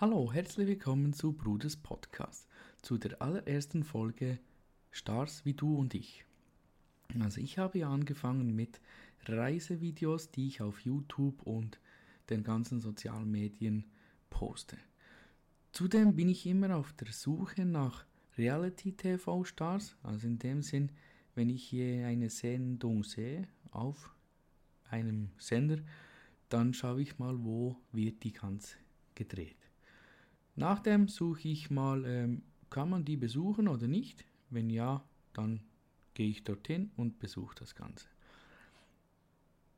Hallo, herzlich willkommen zu Bruders Podcast, zu der allerersten Folge Stars wie du und ich. Also ich habe ja angefangen mit Reisevideos, die ich auf YouTube und den ganzen sozialen Medien poste. Zudem bin ich immer auf der Suche nach Reality-TV-Stars, also in dem Sinn, wenn ich hier eine Sendung sehe auf einem Sender, dann schaue ich mal, wo wird die ganz gedreht. Nachdem suche ich mal, ähm, kann man die besuchen oder nicht? Wenn ja, dann gehe ich dorthin und besuche das Ganze.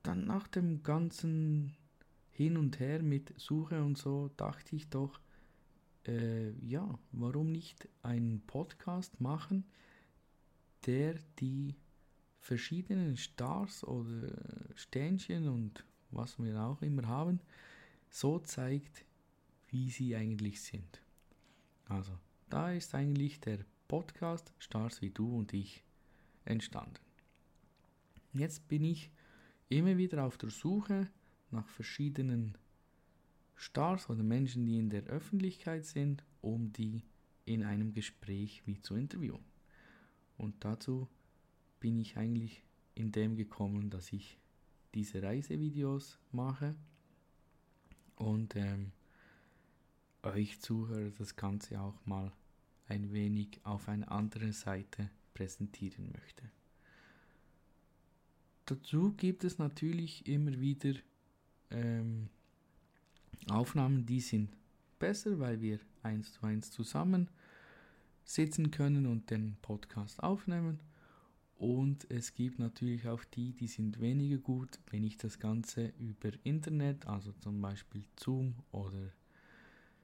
Dann nach dem ganzen Hin und Her mit Suche und so dachte ich doch, äh, ja, warum nicht einen Podcast machen, der die verschiedenen Stars oder Sternchen und was wir auch immer haben, so zeigt, wie sie eigentlich sind. Also, da ist eigentlich der Podcast Stars wie du und ich entstanden. Jetzt bin ich immer wieder auf der Suche nach verschiedenen Stars oder Menschen, die in der Öffentlichkeit sind, um die in einem Gespräch wie zu interviewen. Und dazu bin ich eigentlich in dem gekommen, dass ich diese Reisevideos mache und ähm, euch Zuhörer das Ganze auch mal ein wenig auf eine andere Seite präsentieren möchte. Dazu gibt es natürlich immer wieder ähm, Aufnahmen, die sind besser, weil wir eins zu eins zusammen sitzen können und den Podcast aufnehmen. Und es gibt natürlich auch die, die sind weniger gut, wenn ich das Ganze über Internet, also zum Beispiel Zoom oder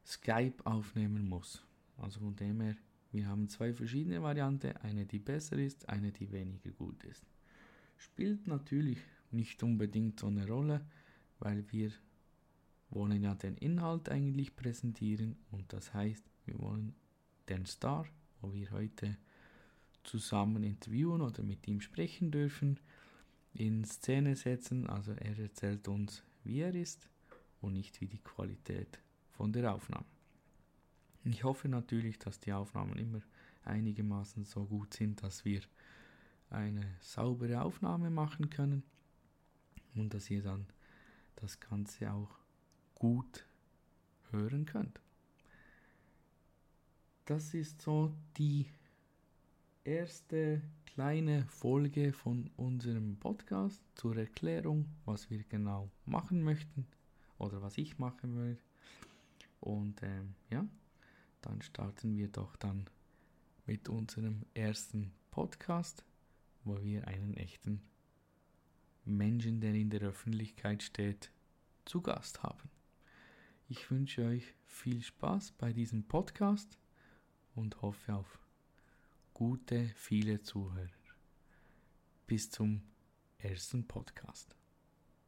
Skype aufnehmen muss. Also von dem her, wir haben zwei verschiedene Varianten, eine die besser ist, eine die weniger gut ist. Spielt natürlich nicht unbedingt so eine Rolle, weil wir wollen ja den Inhalt eigentlich präsentieren und das heißt, wir wollen den Star, wo wir heute zusammen interviewen oder mit ihm sprechen dürfen, in Szene setzen. Also er erzählt uns, wie er ist und nicht wie die Qualität von der Aufnahme. Ich hoffe natürlich, dass die Aufnahmen immer einigermaßen so gut sind, dass wir eine saubere Aufnahme machen können und dass ihr dann das Ganze auch gut hören könnt. Das ist so die erste kleine Folge von unserem Podcast zur Erklärung, was wir genau machen möchten oder was ich machen will. Und ähm, ja, dann starten wir doch dann mit unserem ersten Podcast, wo wir einen echten Menschen, der in der Öffentlichkeit steht, zu Gast haben. Ich wünsche euch viel Spaß bei diesem Podcast und hoffe auf gute, viele Zuhörer. Bis zum ersten Podcast.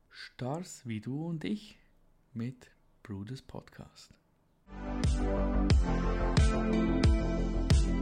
Stars wie du und ich mit Bruders Podcast. Thank you.